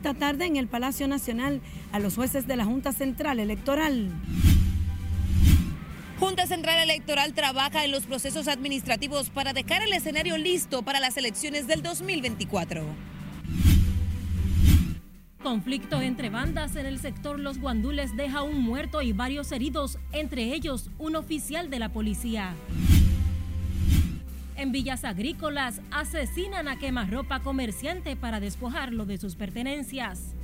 esta tarde en el Palacio Nacional a los jueces de la Junta Central Electoral. Junta Central Electoral trabaja en los procesos administrativos para dejar el escenario listo para las elecciones del 2024. Conflicto entre bandas en el sector Los Guandules deja un muerto y varios heridos, entre ellos un oficial de la policía. En Villas Agrícolas asesinan a quemarropa comerciante para despojarlo de sus pertenencias.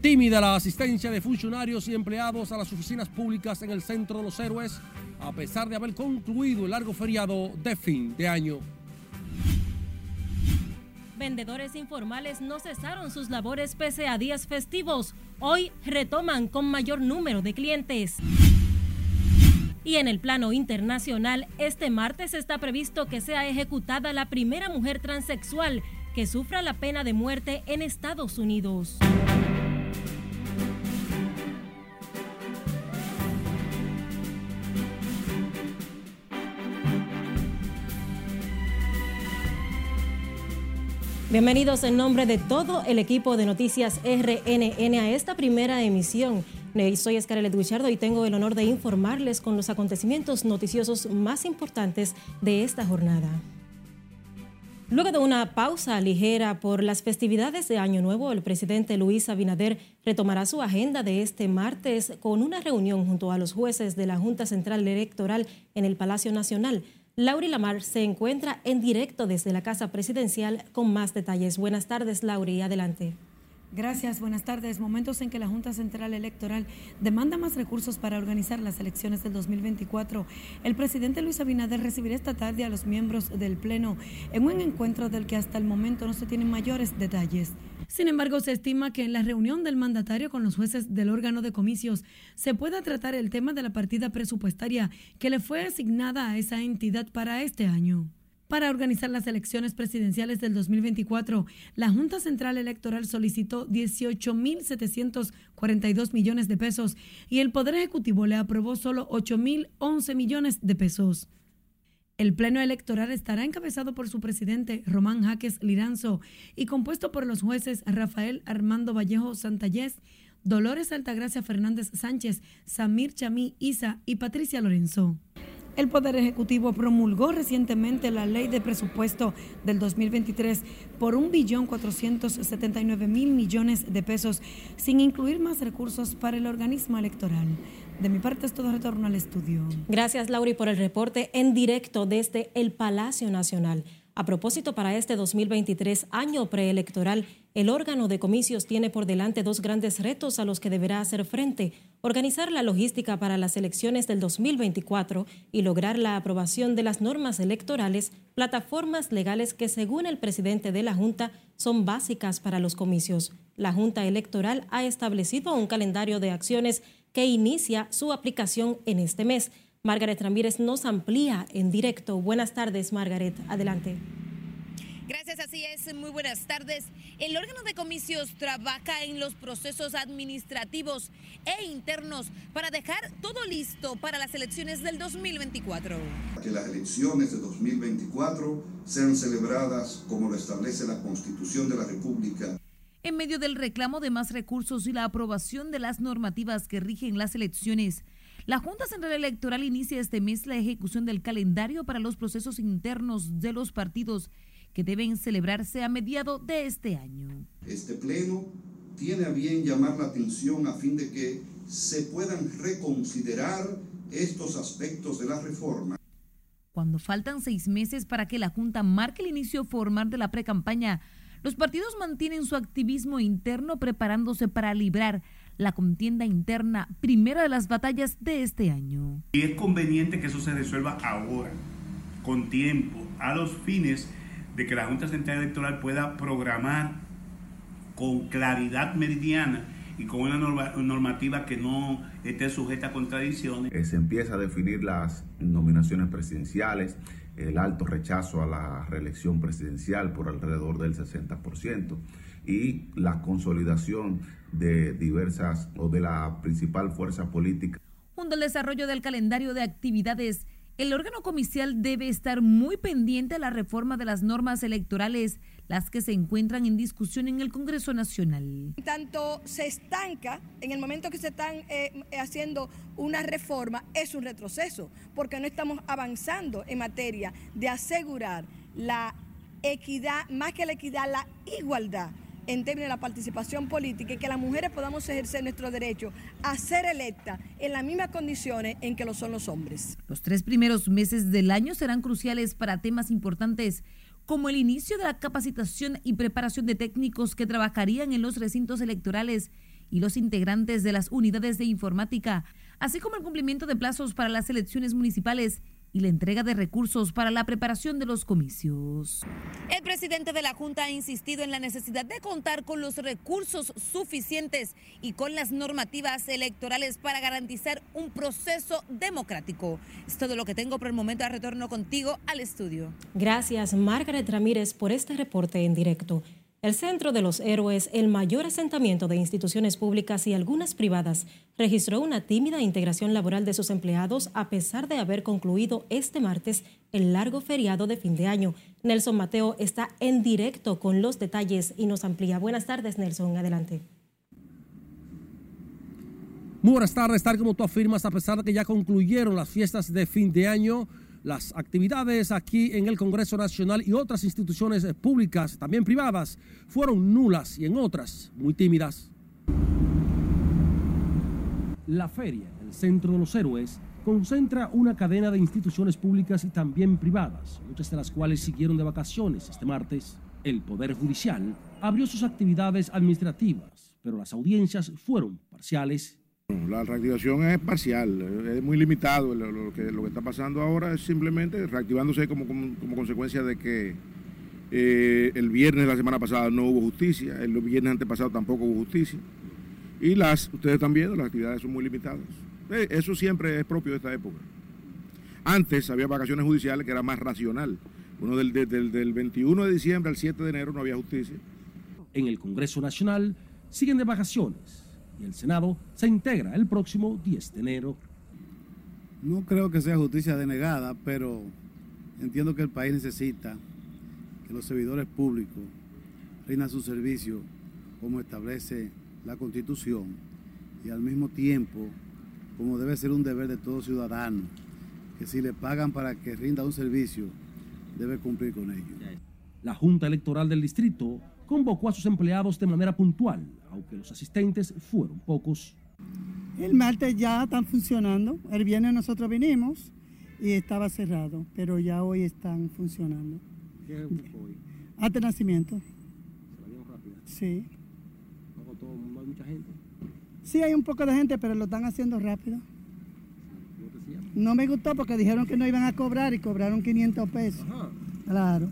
Tímida la asistencia de funcionarios y empleados a las oficinas públicas en el centro de los héroes, a pesar de haber concluido el largo feriado de fin de año. Vendedores informales no cesaron sus labores pese a días festivos. Hoy retoman con mayor número de clientes. Y en el plano internacional, este martes está previsto que sea ejecutada la primera mujer transexual que sufra la pena de muerte en Estados Unidos. Bienvenidos en nombre de todo el equipo de Noticias RNN a esta primera emisión. Soy Escarlett Guichardo y tengo el honor de informarles con los acontecimientos noticiosos más importantes de esta jornada. Luego de una pausa ligera por las festividades de Año Nuevo, el presidente Luis Abinader retomará su agenda de este martes con una reunión junto a los jueces de la Junta Central Electoral en el Palacio Nacional. Lauri Lamar se encuentra en directo desde la Casa Presidencial con más detalles. Buenas tardes, Lauri. Adelante. Gracias, buenas tardes. Momentos en que la Junta Central Electoral demanda más recursos para organizar las elecciones del 2024. El presidente Luis Abinader recibirá esta tarde a los miembros del Pleno en un encuentro del que hasta el momento no se tienen mayores detalles. Sin embargo, se estima que en la reunión del mandatario con los jueces del órgano de comicios se pueda tratar el tema de la partida presupuestaria que le fue asignada a esa entidad para este año. Para organizar las elecciones presidenciales del 2024, la Junta Central Electoral solicitó 18.742 millones de pesos y el Poder Ejecutivo le aprobó solo 8.011 millones de pesos. El Pleno Electoral estará encabezado por su presidente, Román Jaques Liranzo, y compuesto por los jueces Rafael Armando Vallejo Santallés, Dolores Altagracia Fernández Sánchez, Samir Chamí Isa y Patricia Lorenzo. El Poder Ejecutivo promulgó recientemente la ley de presupuesto del 2023 por un billón 479 mil millones de pesos, sin incluir más recursos para el organismo electoral. De mi parte es todo retorno al estudio. Gracias, Lauri, por el reporte en directo desde el Palacio Nacional. A propósito, para este 2023, año preelectoral, el órgano de comicios tiene por delante dos grandes retos a los que deberá hacer frente. Organizar la logística para las elecciones del 2024 y lograr la aprobación de las normas electorales, plataformas legales que según el presidente de la Junta son básicas para los comicios. La Junta Electoral ha establecido un calendario de acciones que inicia su aplicación en este mes. Margaret Ramírez nos amplía en directo. Buenas tardes, Margaret. Adelante. Gracias, así es. Muy buenas tardes. El órgano de comicios trabaja en los procesos administrativos e internos para dejar todo listo para las elecciones del 2024. Que las elecciones de 2024 sean celebradas como lo establece la Constitución de la República. En medio del reclamo de más recursos y la aprobación de las normativas que rigen las elecciones, la Junta Central Electoral inicia este mes la ejecución del calendario para los procesos internos de los partidos que deben celebrarse a mediado de este año. Este pleno tiene a bien llamar la atención a fin de que se puedan reconsiderar estos aspectos de la reforma. Cuando faltan seis meses para que la Junta marque el inicio formal de la precampaña, los partidos mantienen su activismo interno preparándose para librar la contienda interna, primera de las batallas de este año. Y es conveniente que eso se resuelva ahora, con tiempo, a los fines de que la Junta Central Electoral pueda programar con claridad meridiana y con una normativa que no esté sujeta a contradicciones. Eh, se empieza a definir las nominaciones presidenciales, el alto rechazo a la reelección presidencial por alrededor del 60% y la consolidación de diversas o de la principal fuerza política. Junto al desarrollo del calendario de actividades el órgano comicial debe estar muy pendiente a la reforma de las normas electorales, las que se encuentran en discusión en el Congreso Nacional. Tanto se estanca en el momento que se están eh, haciendo una reforma, es un retroceso, porque no estamos avanzando en materia de asegurar la equidad, más que la equidad, la igualdad en términos de la participación política y que las mujeres podamos ejercer nuestro derecho a ser electas en las mismas condiciones en que lo son los hombres. Los tres primeros meses del año serán cruciales para temas importantes como el inicio de la capacitación y preparación de técnicos que trabajarían en los recintos electorales y los integrantes de las unidades de informática, así como el cumplimiento de plazos para las elecciones municipales y la entrega de recursos para la preparación de los comicios. El presidente de la Junta ha insistido en la necesidad de contar con los recursos suficientes y con las normativas electorales para garantizar un proceso democrático. Es todo lo que tengo por el momento. Retorno contigo al estudio. Gracias, Margaret Ramírez, por este reporte en directo. El Centro de los Héroes, el mayor asentamiento de instituciones públicas y algunas privadas, registró una tímida integración laboral de sus empleados a pesar de haber concluido este martes el largo feriado de fin de año. Nelson Mateo está en directo con los detalles y nos amplía. Buenas tardes, Nelson. Adelante. Muy buenas tardes, tal como tú afirmas, a pesar de que ya concluyeron las fiestas de fin de año, las actividades aquí en el Congreso Nacional y otras instituciones públicas, también privadas, fueron nulas y en otras muy tímidas. La feria, el Centro de los Héroes, concentra una cadena de instituciones públicas y también privadas, muchas de las cuales siguieron de vacaciones este martes. El Poder Judicial abrió sus actividades administrativas, pero las audiencias fueron parciales la reactivación es parcial, es muy limitado. Lo, que, está pasando ahora es simplemente reactivándose como, como, consecuencia de que eh, el viernes de la semana pasada no hubo justicia, el viernes antepasado tampoco hubo justicia. Y las, ustedes están viendo, las actividades son muy limitadas. Eh, eso siempre es propio de esta época. Antes había vacaciones judiciales que era más racional. Uno del, del, del 21 de diciembre al 7 de enero no había justicia. En el Congreso Nacional siguen de vacaciones y el Senado se integra el próximo 10 de enero. No creo que sea justicia denegada, pero entiendo que el país necesita que los servidores públicos rindan su servicio como establece la Constitución y al mismo tiempo como debe ser un deber de todo ciudadano, que si le pagan para que rinda un servicio, debe cumplir con ello. La Junta Electoral del Distrito convocó a sus empleados de manera puntual, aunque los asistentes fueron pocos. El martes ya están funcionando, el viernes nosotros vinimos y estaba cerrado, pero ya hoy están funcionando. ¿Qué es hoy? Hasta nacimiento. ¿Se rápido? Sí. ¿No hay mucha gente? Sí, hay un poco de gente, pero lo están haciendo rápido. No me gustó porque dijeron que no iban a cobrar y cobraron 500 pesos. Ajá. Claro.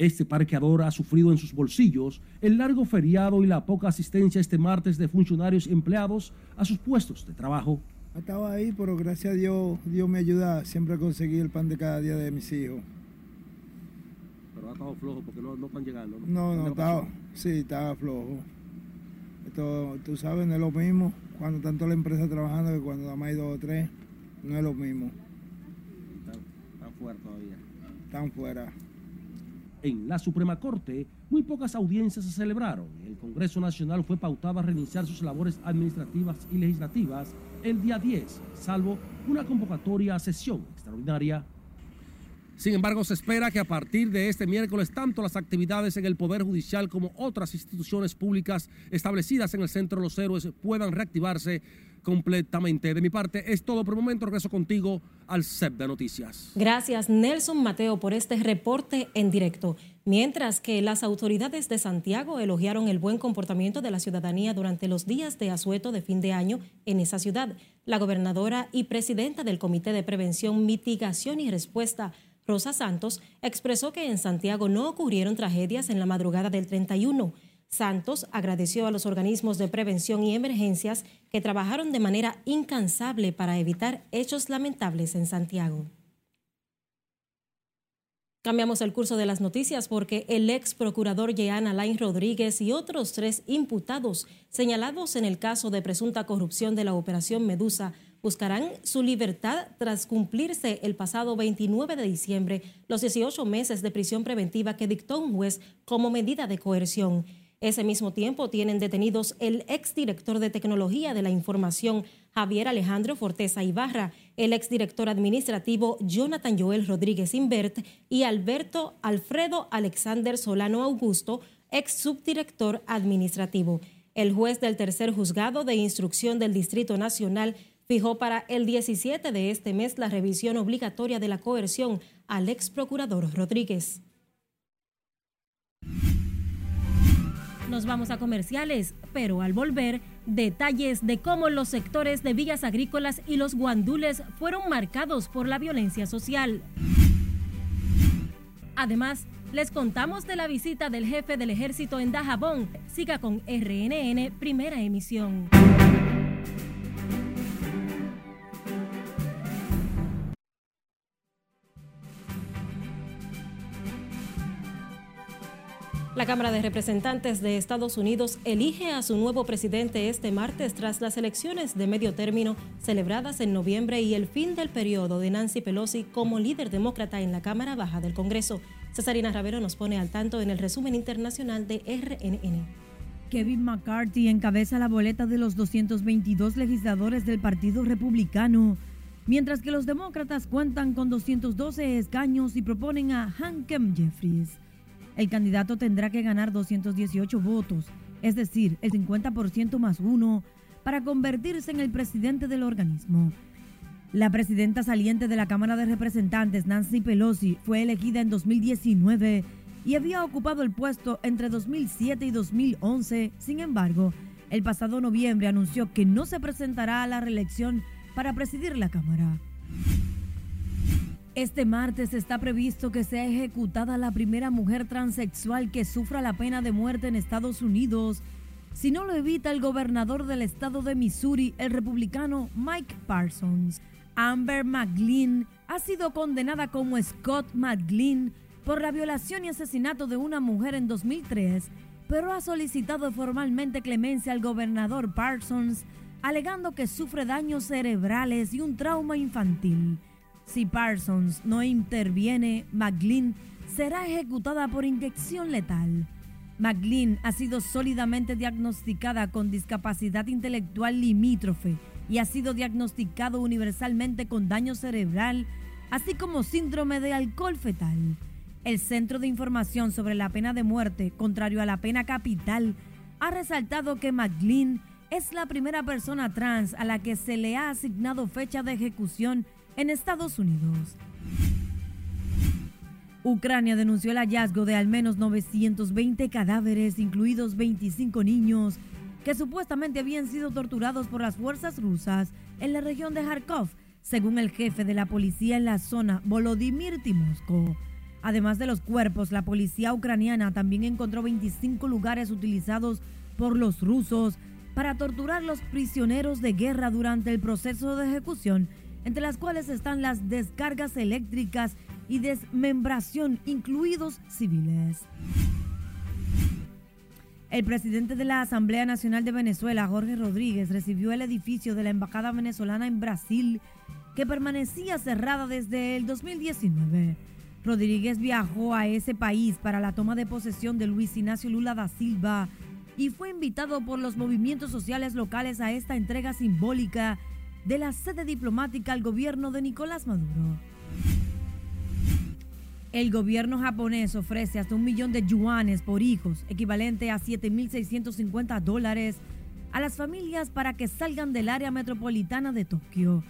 Este parqueador ha sufrido en sus bolsillos el largo feriado y la poca asistencia este martes de funcionarios y empleados a sus puestos de trabajo. Estaba ahí, pero gracias a Dios, Dios me ayuda siempre a conseguir el pan de cada día de mis hijos. Pero ha estado flojo porque no, están llegando. No, no, estaba, sí, estaba flojo. Esto, tú sabes, no es lo mismo cuando tanto la empresa trabajando que cuando más hay dos o tres. No es lo mismo. Están fuera todavía. Están fuera. En la Suprema Corte, muy pocas audiencias se celebraron. El Congreso Nacional fue pautado a reiniciar sus labores administrativas y legislativas el día 10, salvo una convocatoria a sesión extraordinaria. Sin embargo, se espera que a partir de este miércoles tanto las actividades en el Poder Judicial como otras instituciones públicas establecidas en el Centro de los Héroes puedan reactivarse completamente. De mi parte es todo por el momento. Regreso contigo al CEP de Noticias. Gracias Nelson Mateo por este reporte en directo. Mientras que las autoridades de Santiago elogiaron el buen comportamiento de la ciudadanía durante los días de asueto de fin de año en esa ciudad, la gobernadora y presidenta del Comité de Prevención, Mitigación y Respuesta, Rosa Santos, expresó que en Santiago no ocurrieron tragedias en la madrugada del 31 Santos agradeció a los organismos de prevención y emergencias que trabajaron de manera incansable para evitar hechos lamentables en Santiago. Cambiamos el curso de las noticias porque el ex procurador Jean Alain Rodríguez y otros tres imputados señalados en el caso de presunta corrupción de la Operación Medusa buscarán su libertad tras cumplirse el pasado 29 de diciembre los 18 meses de prisión preventiva que dictó un juez como medida de coerción. Ese mismo tiempo tienen detenidos el exdirector de Tecnología de la Información, Javier Alejandro Forteza Ibarra, el exdirector administrativo Jonathan Joel Rodríguez Invert y Alberto Alfredo Alexander Solano Augusto, ex subdirector administrativo. El juez del tercer juzgado de instrucción del Distrito Nacional fijó para el 17 de este mes la revisión obligatoria de la coerción al ex procurador Rodríguez. Nos vamos a comerciales, pero al volver, detalles de cómo los sectores de villas agrícolas y los guandules fueron marcados por la violencia social. Además, les contamos de la visita del jefe del ejército en Dajabón. Siga con RNN, primera emisión. La Cámara de Representantes de Estados Unidos elige a su nuevo presidente este martes tras las elecciones de medio término celebradas en noviembre y el fin del periodo de Nancy Pelosi como líder demócrata en la Cámara Baja del Congreso. Cesarina Ravero nos pone al tanto en el resumen internacional de RNN. Kevin McCarthy encabeza la boleta de los 222 legisladores del Partido Republicano, mientras que los demócratas cuentan con 212 escaños y proponen a Hankem Jeffries. El candidato tendrá que ganar 218 votos, es decir, el 50% más uno, para convertirse en el presidente del organismo. La presidenta saliente de la Cámara de Representantes, Nancy Pelosi, fue elegida en 2019 y había ocupado el puesto entre 2007 y 2011. Sin embargo, el pasado noviembre anunció que no se presentará a la reelección para presidir la Cámara. Este martes está previsto que sea ejecutada la primera mujer transexual que sufra la pena de muerte en Estados Unidos, si no lo evita el gobernador del estado de Missouri, el republicano Mike Parsons. Amber McGlynn ha sido condenada como Scott McGlynn por la violación y asesinato de una mujer en 2003, pero ha solicitado formalmente clemencia al gobernador Parsons, alegando que sufre daños cerebrales y un trauma infantil. Si Parsons no interviene, McGlynn será ejecutada por inyección letal. McGlynn ha sido sólidamente diagnosticada con discapacidad intelectual limítrofe y ha sido diagnosticado universalmente con daño cerebral, así como síndrome de alcohol fetal. El Centro de Información sobre la Pena de Muerte, contrario a la pena capital, ha resaltado que McGlynn es la primera persona trans a la que se le ha asignado fecha de ejecución en Estados Unidos. Ucrania denunció el hallazgo de al menos 920 cadáveres, incluidos 25 niños, que supuestamente habían sido torturados por las fuerzas rusas en la región de Kharkov, según el jefe de la policía en la zona, Volodymyr Timosko. Además de los cuerpos, la policía ucraniana también encontró 25 lugares utilizados por los rusos para torturar los prisioneros de guerra durante el proceso de ejecución entre las cuales están las descargas eléctricas y desmembración, incluidos civiles. El presidente de la Asamblea Nacional de Venezuela, Jorge Rodríguez, recibió el edificio de la Embajada venezolana en Brasil, que permanecía cerrada desde el 2019. Rodríguez viajó a ese país para la toma de posesión de Luis Ignacio Lula da Silva y fue invitado por los movimientos sociales locales a esta entrega simbólica de la sede diplomática al gobierno de Nicolás Maduro. El gobierno japonés ofrece hasta un millón de yuanes por hijos, equivalente a 7.650 dólares, a las familias para que salgan del área metropolitana de Tokio.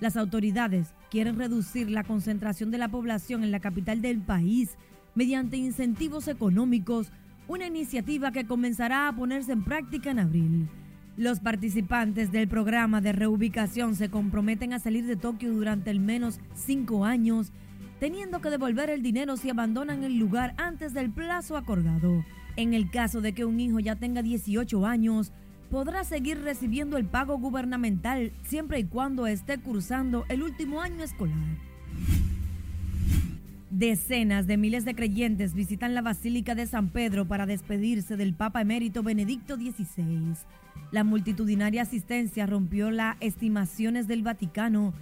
Las autoridades quieren reducir la concentración de la población en la capital del país mediante incentivos económicos, una iniciativa que comenzará a ponerse en práctica en abril. Los participantes del programa de reubicación se comprometen a salir de Tokio durante al menos cinco años, teniendo que devolver el dinero si abandonan el lugar antes del plazo acordado. En el caso de que un hijo ya tenga 18 años, podrá seguir recibiendo el pago gubernamental siempre y cuando esté cursando el último año escolar. Decenas de miles de creyentes visitan la Basílica de San Pedro para despedirse del Papa emérito Benedicto XVI. La multitudinaria asistencia rompió las estimaciones del Vaticano,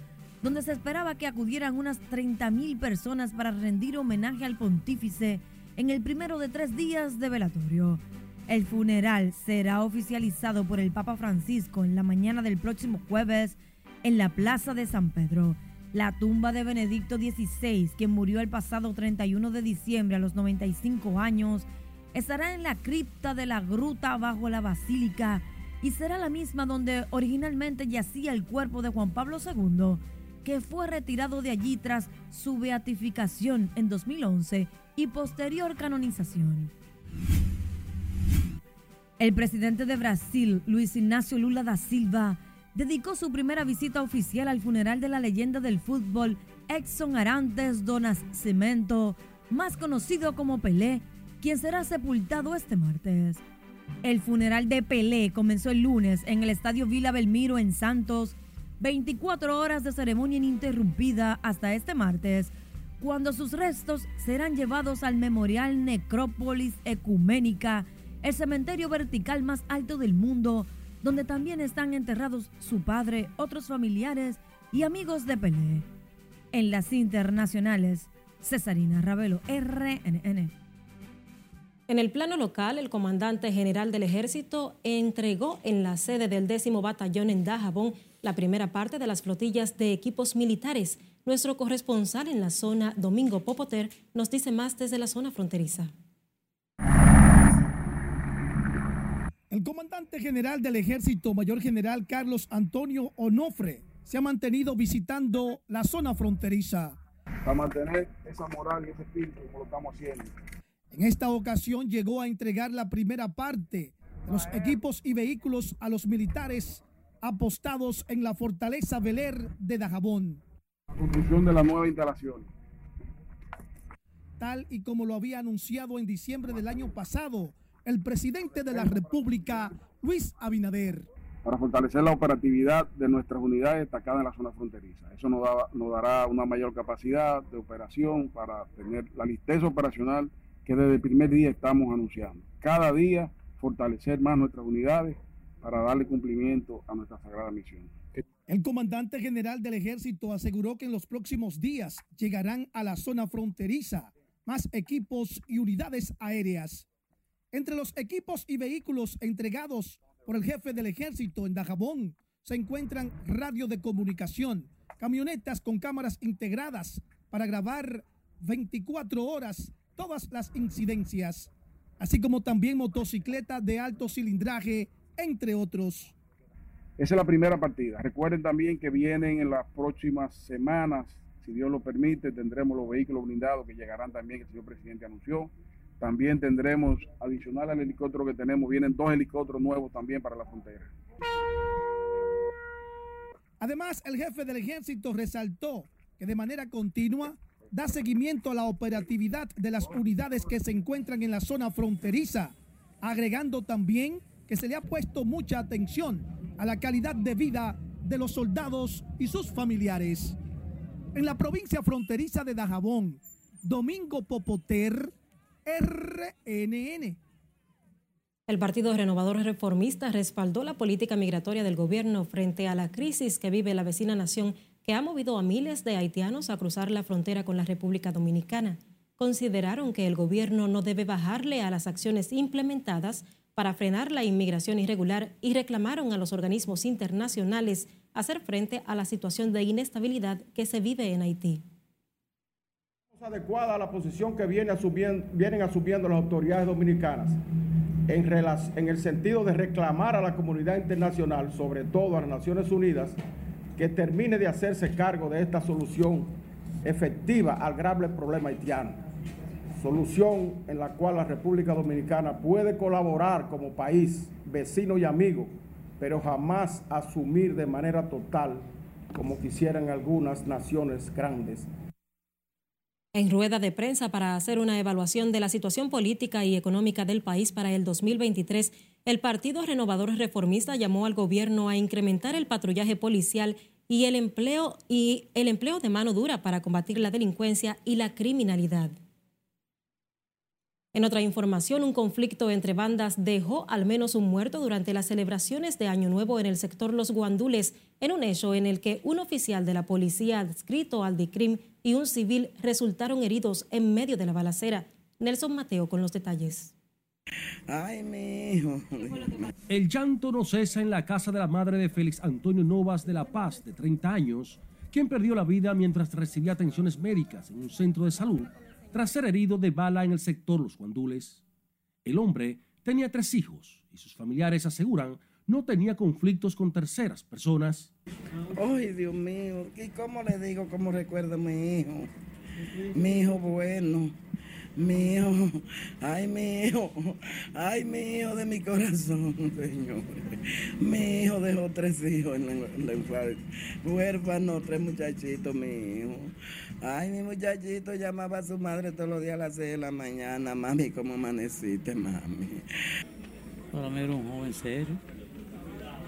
donde se esperaba que acudieran unas 30.000 personas para rendir homenaje al pontífice en el primero de tres días de velatorio. El funeral será oficializado por el Papa Francisco en la mañana del próximo jueves en la Plaza de San Pedro. La tumba de Benedicto XVI, quien murió el pasado 31 de diciembre a los 95 años, estará en la cripta de la gruta bajo la basílica y será la misma donde originalmente yacía el cuerpo de Juan Pablo II, que fue retirado de allí tras su beatificación en 2011 y posterior canonización. El presidente de Brasil, Luis Ignacio Lula da Silva, dedicó su primera visita oficial al funeral de la leyenda del fútbol Exxon Arantes do Nascimento, más conocido como Pelé, quien será sepultado este martes. El funeral de Pelé comenzó el lunes en el Estadio Vila Belmiro en Santos, 24 horas de ceremonia ininterrumpida hasta este martes, cuando sus restos serán llevados al Memorial Necrópolis Ecuménica, el cementerio vertical más alto del mundo, donde también están enterrados su padre, otros familiares y amigos de Pelé. En las internacionales, Cesarina Ravelo, RNN. En el plano local, el comandante general del ejército entregó en la sede del décimo batallón en Dajabón la primera parte de las flotillas de equipos militares. Nuestro corresponsal en la zona, Domingo Popoter, nos dice más desde la zona fronteriza. El comandante general del ejército, mayor general Carlos Antonio Onofre, se ha mantenido visitando la zona fronteriza. Para mantener esa moral y ese espíritu como lo estamos haciendo. En esta ocasión llegó a entregar la primera parte de los equipos y vehículos a los militares apostados en la fortaleza Beler de Dajabón. Construcción de la nueva instalación. Tal y como lo había anunciado en diciembre del año pasado, el presidente de la República, Luis Abinader. Para fortalecer la operatividad de nuestras unidades destacadas en la zona fronteriza. Eso nos, nos dará una mayor capacidad de operación para tener la listeza operacional que desde el primer día estamos anunciando. Cada día fortalecer más nuestras unidades para darle cumplimiento a nuestra sagrada misión. El comandante general del ejército aseguró que en los próximos días llegarán a la zona fronteriza más equipos y unidades aéreas entre los equipos y vehículos entregados por el jefe del ejército en Dajabón se encuentran radio de comunicación, camionetas con cámaras integradas para grabar 24 horas todas las incidencias, así como también motocicletas de alto cilindraje, entre otros. Esa es la primera partida. Recuerden también que vienen en las próximas semanas, si Dios lo permite, tendremos los vehículos blindados que llegarán también, que el señor presidente anunció. También tendremos, adicional al helicóptero que tenemos, vienen dos helicópteros nuevos también para la frontera. Además, el jefe del ejército resaltó que de manera continua da seguimiento a la operatividad de las unidades que se encuentran en la zona fronteriza, agregando también que se le ha puesto mucha atención a la calidad de vida de los soldados y sus familiares. En la provincia fronteriza de Dajabón, Domingo Popoter, RNN. El Partido Renovador Reformista respaldó la política migratoria del gobierno frente a la crisis que vive la vecina nación que ha movido a miles de haitianos a cruzar la frontera con la República Dominicana. Consideraron que el gobierno no debe bajarle a las acciones implementadas para frenar la inmigración irregular y reclamaron a los organismos internacionales hacer frente a la situación de inestabilidad que se vive en Haití adecuada a la posición que viene asumiendo, vienen asumiendo las autoridades dominicanas en el sentido de reclamar a la comunidad internacional, sobre todo a las Naciones Unidas, que termine de hacerse cargo de esta solución efectiva al grave problema haitiano. Solución en la cual la República Dominicana puede colaborar como país, vecino y amigo, pero jamás asumir de manera total como quisieran algunas naciones grandes en rueda de prensa para hacer una evaluación de la situación política y económica del país para el 2023, el Partido Renovador Reformista llamó al gobierno a incrementar el patrullaje policial y el empleo y el empleo de mano dura para combatir la delincuencia y la criminalidad. En otra información, un conflicto entre bandas dejó al menos un muerto durante las celebraciones de Año Nuevo en el sector Los Guandules, en un hecho en el que un oficial de la policía adscrito al DICRIM y un civil resultaron heridos en medio de la balacera. Nelson Mateo con los detalles. Ay, mi hijo. El llanto no cesa en la casa de la madre de Félix Antonio Novas de La Paz, de 30 años, quien perdió la vida mientras recibía atenciones médicas en un centro de salud tras ser herido de bala en el sector Los Guandules. El hombre tenía tres hijos y sus familiares aseguran no tenía conflictos con terceras personas. Ay, Dios mío, ¿y cómo le digo cómo recuerdo a mi hijo? Mi hijo bueno hijo, ay hijo, ay hijo de mi corazón, Señor. Mi hijo dejó tres hijos en la, infancia, huérfano, tres muchachitos, mi hijo. Ay, mi muchachito llamaba a su madre todos los días a las seis de la mañana, mami, ¿cómo amaneciste, mami? Para mí era un joven serio,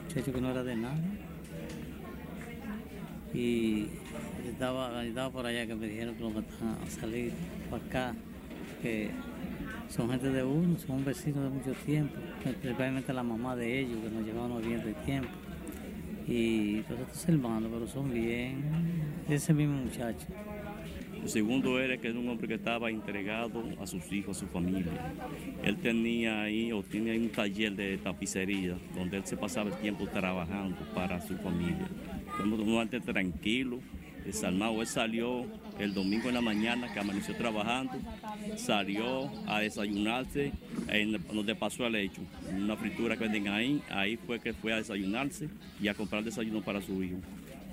muchacho que no era de nada. Y estaba, estaba por allá que me dijeron que lo mataban a salir para acá que son gente de uno, son vecinos de mucho tiempo, principalmente la mamá de ellos, que nos llevaban bien de tiempo. Y los hermanos, pero son bien, ese mismo muchacho. El segundo era que era un hombre que estaba entregado a sus hijos, a su familia. Él tenía ahí o tiene un taller de tapicería donde él se pasaba el tiempo trabajando para su familia. Fue un hombre tranquilo, Él salió el domingo en la mañana que amaneció trabajando, salió a desayunarse en donde pasó el hecho, una fritura que venden ahí, ahí fue que fue a desayunarse y a comprar desayuno para su hijo.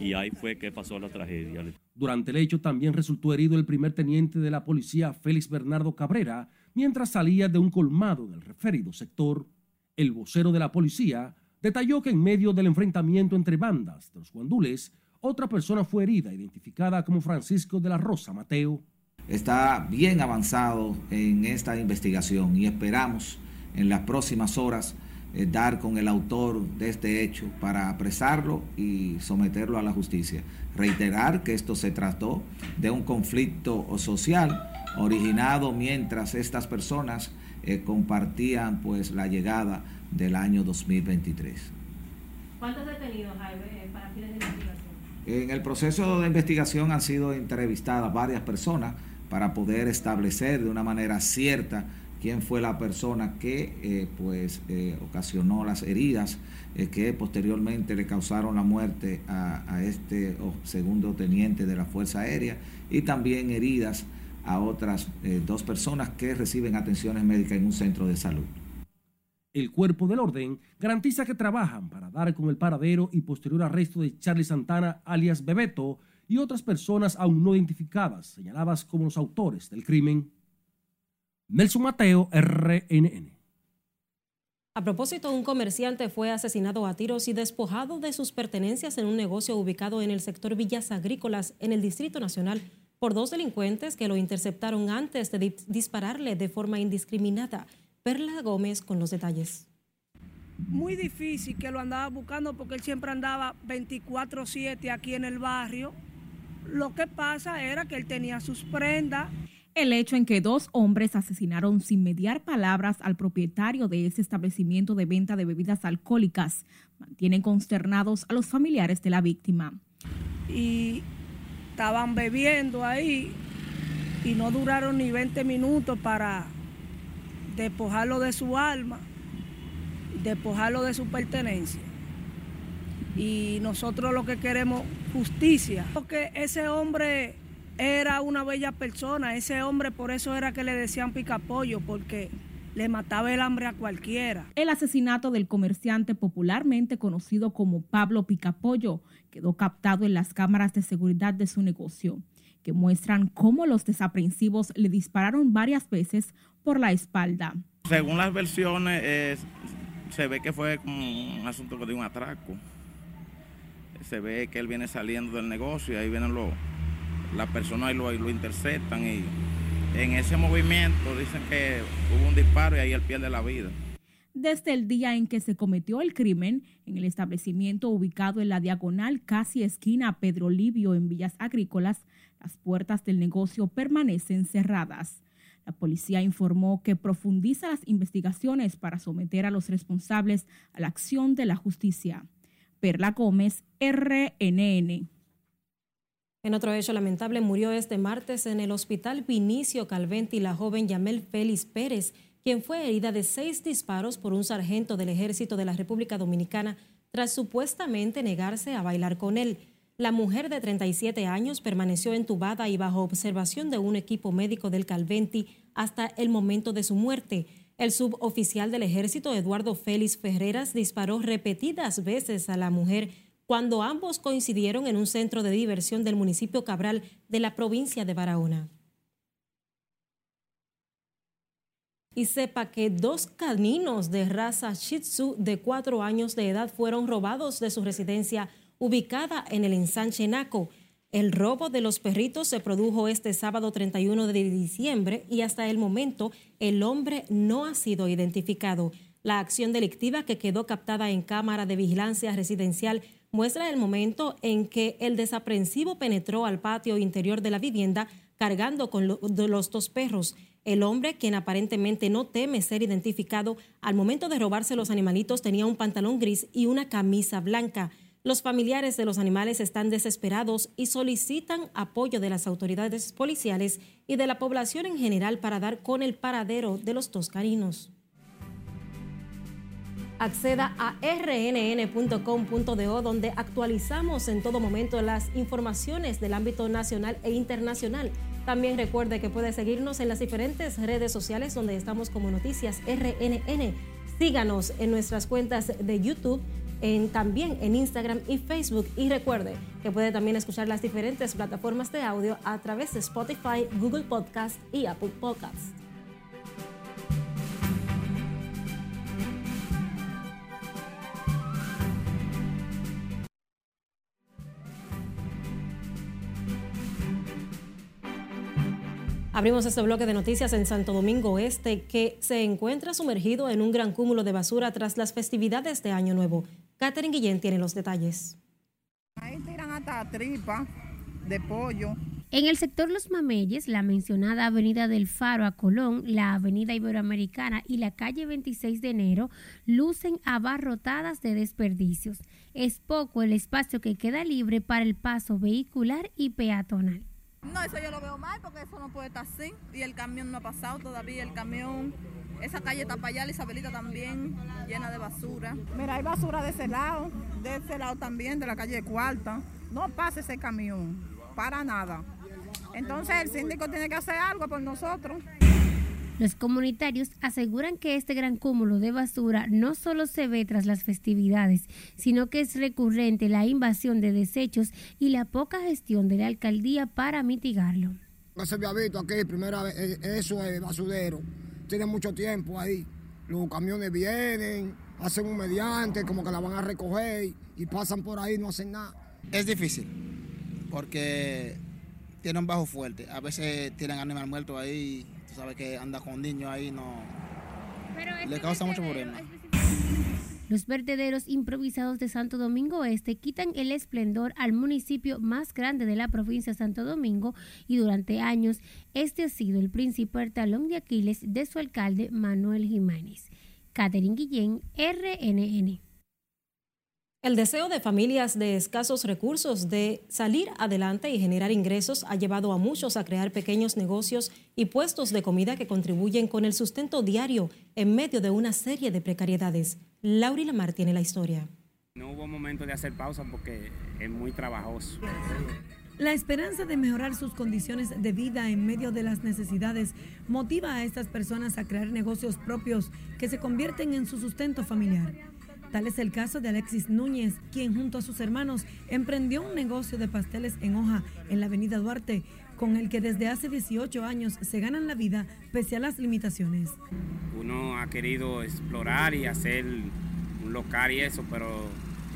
Y ahí fue que pasó la tragedia. Durante el hecho también resultó herido el primer teniente de la policía, Félix Bernardo Cabrera, mientras salía de un colmado del referido sector. El vocero de la policía detalló que en medio del enfrentamiento entre bandas de los guandules, otra persona fue herida, identificada como Francisco de la Rosa Mateo. Está bien avanzado en esta investigación y esperamos en las próximas horas eh, dar con el autor de este hecho para apresarlo y someterlo a la justicia. Reiterar que esto se trató de un conflicto social originado mientras estas personas eh, compartían pues la llegada del año 2023. ¿Cuántos detenidos hay eh, para fines de? En el proceso de investigación han sido entrevistadas varias personas para poder establecer de una manera cierta quién fue la persona que eh, pues eh, ocasionó las heridas eh, que posteriormente le causaron la muerte a, este segundo teniente de la Fuerza Aérea y también heridas a otras dos personas que reciben atenciones médicas en un centro de salud. El cuerpo del orden garantiza que trabajan para dar con el paradero y posterior arresto de Charlie Santana, alias Bebeto, y otras personas aún no identificadas, señaladas como los autores del crimen. Nelson Mateo, RNN. A propósito, un comerciante fue asesinado a tiros y despojado de sus pertenencias en un negocio ubicado en el sector Villas Agrícolas, en el Distrito Nacional, por dos delincuentes que lo interceptaron antes de dispararle de forma indiscriminada. Perla Gómez con los detalles. Muy difícil que lo andaba buscando porque él siempre andaba 24/7 aquí en el barrio. Lo que pasa era que él tenía sus prendas. El hecho en que dos hombres asesinaron sin mediar palabras al propietario de ese establecimiento de venta de bebidas alcohólicas mantienen consternados a los familiares de la víctima. Y estaban bebiendo ahí y no duraron ni 20 minutos para despojarlo de su alma, despojarlo de su pertenencia. Y nosotros lo que queremos justicia, porque ese hombre era una bella persona, ese hombre por eso era que le decían picapollo, porque le mataba el hambre a cualquiera. El asesinato del comerciante popularmente conocido como Pablo Picapollo quedó captado en las cámaras de seguridad de su negocio, que muestran cómo los desaprensivos le dispararon varias veces por la espalda. Según las versiones, se ve que fue como un asunto de un atraco. Se ve que él viene saliendo del negocio y ahí vienen los, las personas y lo, lo interceptan y en ese movimiento dicen que hubo un disparo y ahí él pierde la vida. desde el día en que se cometió el crimen en el establecimiento ubicado en la diagonal casi esquina Pedro Livio en Villas Agrícolas, las puertas del negocio permanecen cerradas. La policía informó que profundiza las investigaciones para someter a los responsables a la acción de la justicia. Perla Gómez, RNN. En otro hecho lamentable, murió este martes en el hospital Vinicio Calventi la joven Yamel Félix Pérez, quien fue herida de seis disparos por un sargento del ejército de la República Dominicana tras supuestamente negarse a bailar con él. La mujer de 37 años permaneció entubada y bajo observación de un equipo médico del Calventi hasta el momento de su muerte. El suboficial del ejército, Eduardo Félix Ferreras, disparó repetidas veces a la mujer cuando ambos coincidieron en un centro de diversión del municipio Cabral de la provincia de Barahona. Y sepa que dos caninos de raza Shih Tzu de cuatro años de edad fueron robados de su residencia ubicada en el ensanche Naco. El robo de los perritos se produjo este sábado 31 de diciembre y hasta el momento el hombre no ha sido identificado. La acción delictiva que quedó captada en cámara de vigilancia residencial muestra el momento en que el desaprensivo penetró al patio interior de la vivienda cargando con los dos perros. El hombre, quien aparentemente no teme ser identificado, al momento de robarse los animalitos tenía un pantalón gris y una camisa blanca. Los familiares de los animales están desesperados y solicitan apoyo de las autoridades policiales y de la población en general para dar con el paradero de los dos carinos. Acceda a rnn.com.do donde actualizamos en todo momento las informaciones del ámbito nacional e internacional. También recuerde que puede seguirnos en las diferentes redes sociales donde estamos como Noticias RNN. Síganos en nuestras cuentas de YouTube también en Instagram y Facebook. Y recuerde que puede también escuchar las diferentes plataformas de audio a través de Spotify, Google Podcast y Apple Podcast. Abrimos este bloque de noticias en Santo Domingo Este que se encuentra sumergido en un gran cúmulo de basura tras las festividades de Año Nuevo. Catherine Guillén tiene los detalles. Ahí tiran hasta tripa de pollo. En el sector Los Mameyes, la mencionada Avenida del Faro a Colón, la Avenida Iberoamericana y la calle 26 de enero lucen abarrotadas de desperdicios. Es poco el espacio que queda libre para el paso vehicular y peatonal. No, eso yo lo veo mal porque eso no puede estar así. Y el camión no ha pasado todavía. El camión esa calle está para allá, la Isabelita también, llena de basura. Mira, hay basura de ese lado, de ese lado también, de la calle Cuarta. No pase ese camión, para nada. Entonces el síndico tiene que hacer algo por nosotros. Los comunitarios aseguran que este gran cúmulo de basura no solo se ve tras las festividades, sino que es recurrente la invasión de desechos y la poca gestión de la alcaldía para mitigarlo. No se había visto aquí, primera vez, eh, eso es basurero tiene mucho tiempo ahí. Los camiones vienen, hacen un mediante, como que la van a recoger y pasan por ahí, no hacen nada. Es difícil, porque tiene un bajo fuerte. A veces tienen animal muerto ahí, tú sabes que anda con niños ahí, no. Le causa mucho problema. Los vertederos improvisados de Santo Domingo Este quitan el esplendor al municipio más grande de la provincia de Santo Domingo y durante años este ha sido el principal talón de Aquiles de su alcalde Manuel Jiménez. Catherine Guillén, RNN. El deseo de familias de escasos recursos de salir adelante y generar ingresos ha llevado a muchos a crear pequeños negocios y puestos de comida que contribuyen con el sustento diario en medio de una serie de precariedades. Lauri Lamar tiene la historia. No hubo momento de hacer pausa porque es muy trabajoso. La esperanza de mejorar sus condiciones de vida en medio de las necesidades motiva a estas personas a crear negocios propios que se convierten en su sustento familiar. Tal es el caso de Alexis Núñez, quien junto a sus hermanos emprendió un negocio de pasteles en hoja en la avenida Duarte, con el que desde hace 18 años se ganan la vida pese a las limitaciones. Uno ha querido explorar y hacer un local y eso, pero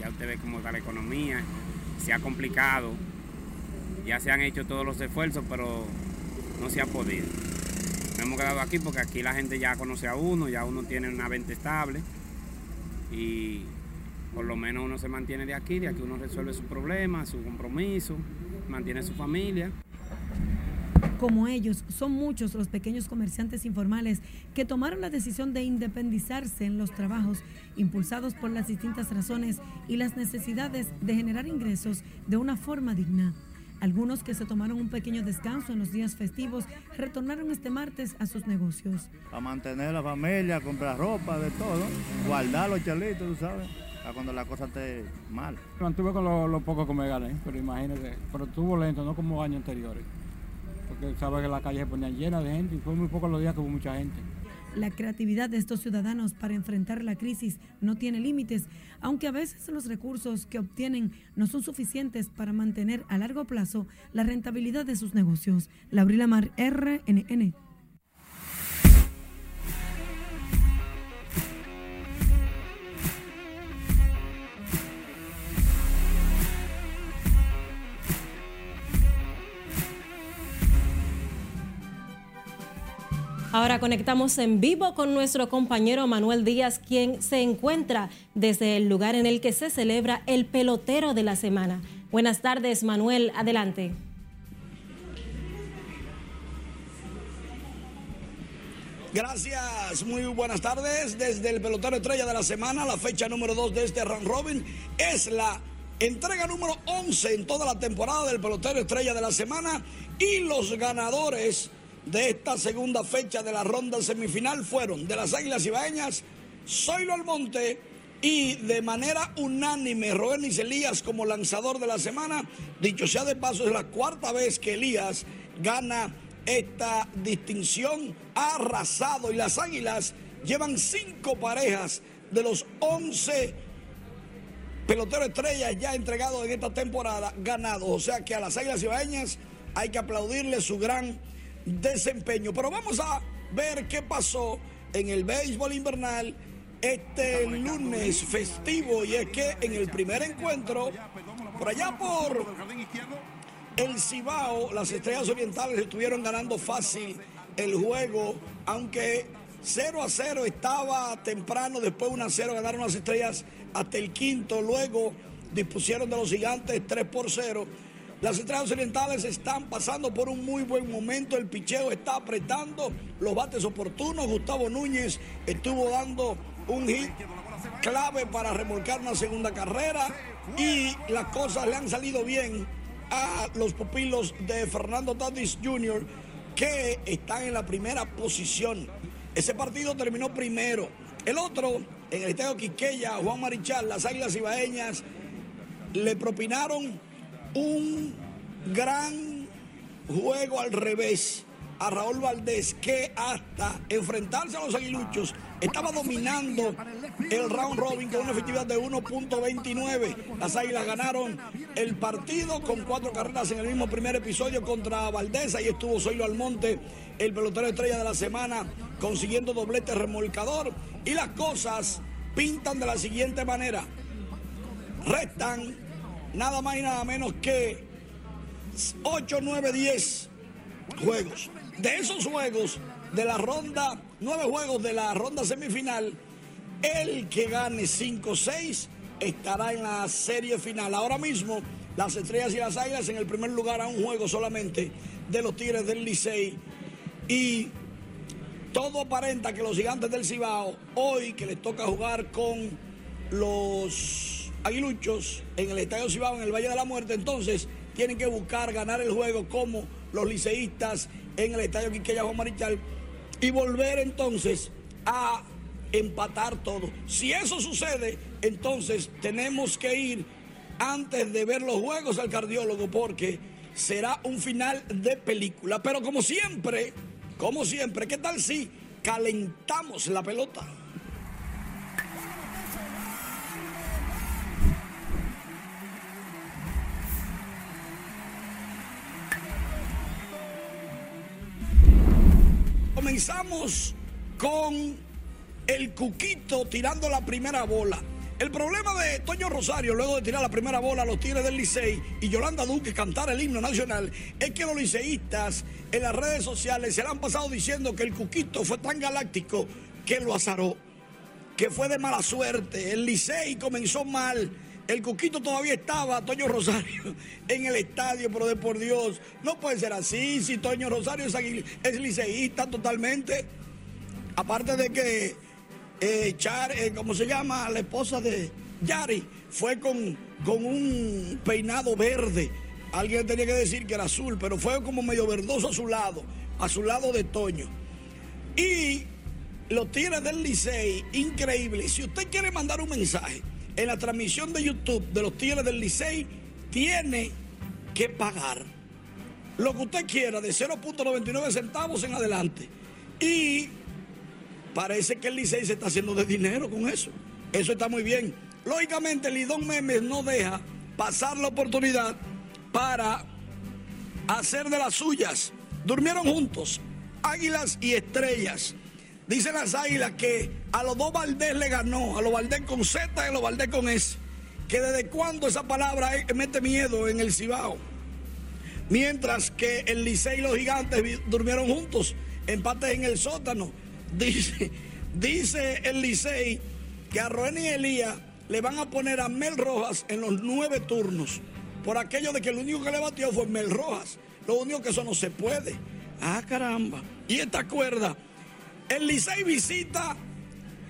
ya usted ve cómo está la economía, se ha complicado, ya se han hecho todos los esfuerzos, pero no se ha podido. hemos quedado aquí porque aquí la gente ya conoce a uno, ya uno tiene una venta estable y por lo menos uno se mantiene de aquí, de aquí uno resuelve su problema, su compromiso, mantiene su familia. Como ellos, son muchos los pequeños comerciantes informales que tomaron la decisión de independizarse en los trabajos, impulsados por las distintas razones y las necesidades de generar ingresos de una forma digna. Algunos que se tomaron un pequeño descanso en los días festivos retornaron este martes a sus negocios. A mantener la familia, comprar ropa, de todo, guardar los chelitos, tú sabes, a cuando la cosa esté mal. Mantuve con lo, lo poco que me gané, pero imagínate, pero estuvo lento, no como años anteriores. Porque sabes que la calle se ponía llena de gente y fue muy pocos los días que hubo mucha gente. La creatividad de estos ciudadanos para enfrentar la crisis no tiene límites, aunque a veces los recursos que obtienen no son suficientes para mantener a largo plazo la rentabilidad de sus negocios. Laurila Mar, RNN. Ahora conectamos en vivo con nuestro compañero Manuel Díaz, quien se encuentra desde el lugar en el que se celebra el pelotero de la semana. Buenas tardes, Manuel, adelante. Gracias, muy buenas tardes. Desde el pelotero estrella de la semana, la fecha número 2 de este round robin es la entrega número 11 en toda la temporada del pelotero estrella de la semana y los ganadores de esta segunda fecha de la ronda semifinal fueron de las Águilas Ibaeñas, Zoilo Almonte y de manera unánime Robernis Elías como lanzador de la semana. Dicho sea de paso, es la cuarta vez que Elías gana esta distinción. Ha arrasado y las Águilas llevan cinco parejas de los once peloteros estrellas ya entregados en esta temporada ganados. O sea que a las Águilas Ibaeñas hay que aplaudirle su gran desempeño. Pero vamos a ver qué pasó en el béisbol invernal este lunes festivo. Y es que en el primer encuentro, por allá por el Cibao, las estrellas orientales estuvieron ganando fácil el juego, aunque 0 a 0 estaba temprano, después 1 a 0 ganaron las estrellas hasta el quinto, luego dispusieron de los gigantes 3 por 0 las estrellas orientales están pasando por un muy buen momento. El picheo está apretando los bates oportunos. Gustavo Núñez estuvo dando un hit clave para remolcar una segunda carrera. Y las cosas le han salido bien a los pupilos de Fernando Tatis Jr., que están en la primera posición. Ese partido terminó primero. El otro, en el estadio Quiqueya, Juan Marichal, las Águilas Ibaeñas, le propinaron un gran juego al revés a Raúl Valdés que hasta enfrentarse a los aguiluchos estaba dominando el round robin con una efectividad de 1.29. Las águilas ganaron el partido con cuatro carreras en el mismo primer episodio contra Valdés. Ahí estuvo Zoilo Almonte, el pelotero estrella de la semana, consiguiendo doblete remolcador. Y las cosas pintan de la siguiente manera. Restan nada más y nada menos que 8, 9, 10 juegos. De esos juegos, de la ronda, 9 juegos de la ronda semifinal, el que gane 5, 6 estará en la serie final. Ahora mismo, las estrellas y las águilas en el primer lugar a un juego solamente de los Tigres del Licey. Y todo aparenta que los gigantes del Cibao, hoy que les toca jugar con los aguiluchos en el Estadio Cibao, en el Valle de la Muerte, entonces tienen que buscar ganar el juego como los liceístas en el Estadio Quiqueya Juan Marichal y volver entonces a empatar todo. Si eso sucede, entonces tenemos que ir antes de ver los juegos al cardiólogo porque será un final de película. Pero como siempre, como siempre, ¿qué tal si calentamos la pelota? Comenzamos con el Cuquito tirando la primera bola. El problema de Toño Rosario, luego de tirar la primera bola a los Tigres del Licey y Yolanda Duque cantar el himno nacional, es que los liceístas en las redes sociales se le han pasado diciendo que el Cuquito fue tan galáctico que lo azaró, que fue de mala suerte. El Licey comenzó mal. El Cuquito todavía estaba, Toño Rosario, en el estadio, pero de por Dios, no puede ser así. Si Toño Rosario es, liceísta totalmente, aparte de que eh, Char, eh, ¿cómo se llama? La esposa de Yari fue con, con un peinado verde. Alguien tenía que decir que era azul, pero fue como medio verdoso a su lado, a su lado de Toño. Y los Tigres del Licey, increíble. Si usted quiere mandar un mensaje en la transmisión de YouTube de los Tigres del Licey, tiene que pagar lo que usted quiera de 0.99 centavos en adelante. Y Parece que el Licey se está haciendo de dinero con eso. Eso está muy bien. Lógicamente, Lidón Memes no deja pasar la oportunidad para hacer de las suyas. Durmieron juntos, águilas y estrellas. Dicen las águilas que a los dos Valdés le ganó, a los Valdés con Z y a los Valdés con S. Que desde cuándo esa palabra mete miedo en el Cibao. Mientras que el Licey y los gigantes durmieron juntos, empates en el sótano. Dice, dice el Licey que a Roen y Elías le van a poner a Mel Rojas en los nueve turnos. Por aquello de que lo único que le batió fue Mel Rojas. Lo único que eso no se puede. Ah, caramba. Y esta cuerda. El Licey visita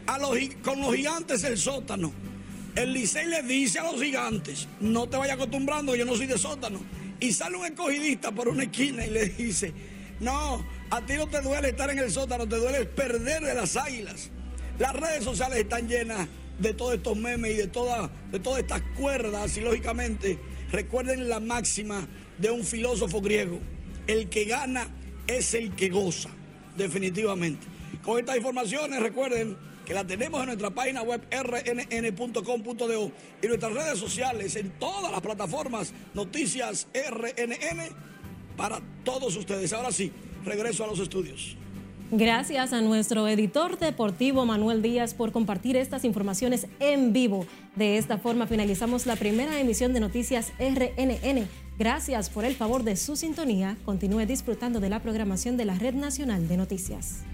a los, con los gigantes el sótano. El Licey le dice a los gigantes, no te vayas acostumbrando, yo no soy de sótano. Y sale un escogidista por una esquina y le dice, no, a ti no te duele estar en el sótano, te duele perder de las águilas. Las redes sociales están llenas de todos estos memes y de, toda, de todas estas cuerdas. Y lógicamente, recuerden la máxima de un filósofo griego: el que gana es el que goza, definitivamente. Con estas informaciones, recuerden que la tenemos en nuestra página web rnn.com.do y nuestras redes sociales en todas las plataformas Noticias RNN para todos ustedes. Ahora sí, regreso a los estudios. Gracias a nuestro editor deportivo Manuel Díaz por compartir estas informaciones en vivo. De esta forma finalizamos la primera emisión de Noticias RNN. Gracias por el favor de su sintonía. Continúe disfrutando de la programación de la Red Nacional de Noticias.